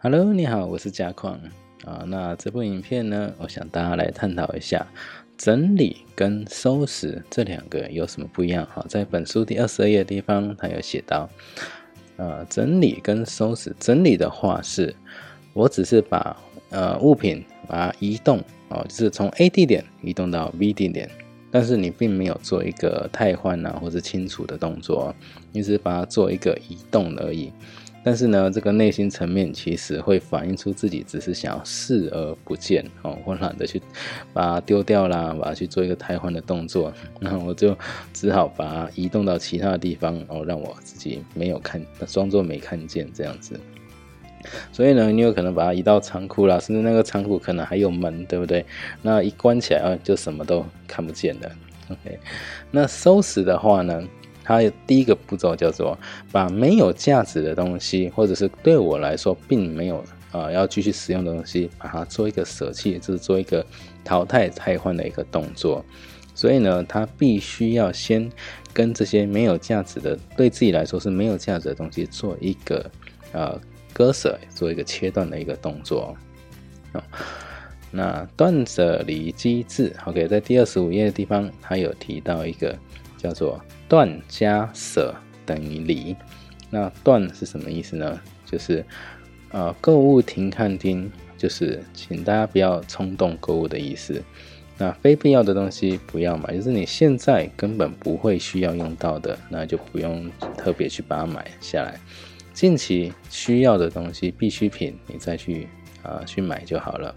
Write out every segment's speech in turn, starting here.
Hello，你好，我是嘉矿啊。那这部影片呢，我想大家来探讨一下整理跟收拾这两个有什么不一样。哈，在本书第二十二页的地方，它有写到，呃，整理跟收拾。整理的话是，我只是把呃物品把它移动哦，就是从 A 地点移动到 B 地点。但是你并没有做一个汰换啊，或者清除的动作，你只是把它做一个移动而已。但是呢，这个内心层面其实会反映出自己只是想要视而不见哦，我懒得去把它丢掉啦，把它去做一个汰换的动作，那我就只好把它移动到其他的地方哦，让我自己没有看，装作没看见这样子。所以呢，你有可能把它移到仓库啦，甚至那个仓库可能还有门，对不对？那一关起来啊，就什么都看不见了。OK，那收拾的话呢，它第一个步骤叫做把没有价值的东西，或者是对我来说并没有啊要继续使用的东西，把它做一个舍弃，就是做一个淘汰、汰换的一个动作。所以呢，它必须要先跟这些没有价值的，对自己来说是没有价值的东西做一个呃。割舍做一个切断的一个动作，哦，那断舍离机制，OK，在第二十五页的地方，它有提到一个叫做断加舍等于离。那断是什么意思呢？就是呃，购物停看听，就是请大家不要冲动购物的意思。那非必要的东西不要买，就是你现在根本不会需要用到的，那就不用特别去把它买下来。近期需要的东西、必需品，你再去啊去买就好了。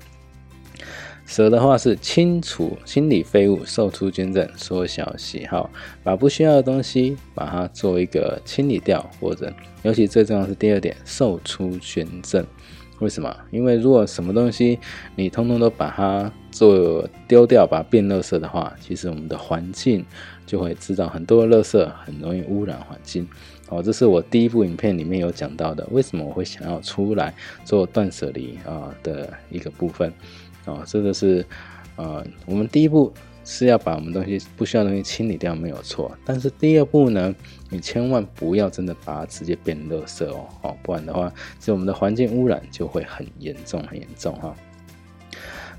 舍的话是清除、清理废物、售出捐赠、缩小喜好，把不需要的东西把它做一个清理掉，或者尤其最重要是第二点，售出捐赠。为什么？因为如果什么东西你通通都把它做丢掉，把它变垃圾的话，其实我们的环境就会制造很多垃圾，很容易污染环境。哦，这是我第一部影片里面有讲到的，为什么我会想要出来做断舍离啊的一个部分。哦，这个是呃，我们第一步是要把我们东西不需要的东西清理掉，没有错。但是第二步呢，你千万不要真的把它直接变垃圾哦，哦，不然的话，就我们的环境污染就会很严重，很严重哈。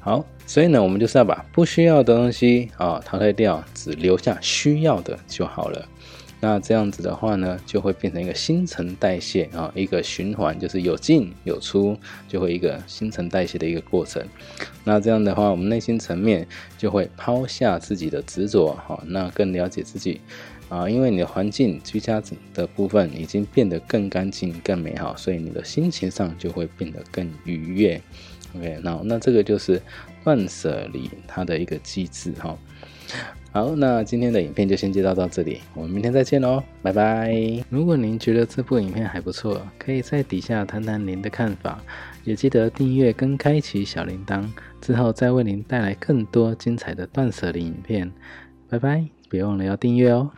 好，所以呢，我们就是要把不需要的东西啊淘汰掉，只留下需要的就好了。那这样子的话呢，就会变成一个新陈代谢啊，一个循环，就是有进有出，就会一个新陈代谢的一个过程。那这样的话，我们内心层面就会抛下自己的执着，哈，那更了解自己啊，因为你的环境居家的部分已经变得更干净、更美好，所以你的心情上就会变得更愉悦。OK，那那这个就是断舍离它的一个机制，哈。好，那今天的影片就先介绍到这里，我们明天再见喽，拜拜。如果您觉得这部影片还不错，可以在底下谈谈您的看法，也记得订阅跟开启小铃铛，之后再为您带来更多精彩的断舍离影片。拜拜，别忘了要订阅哦。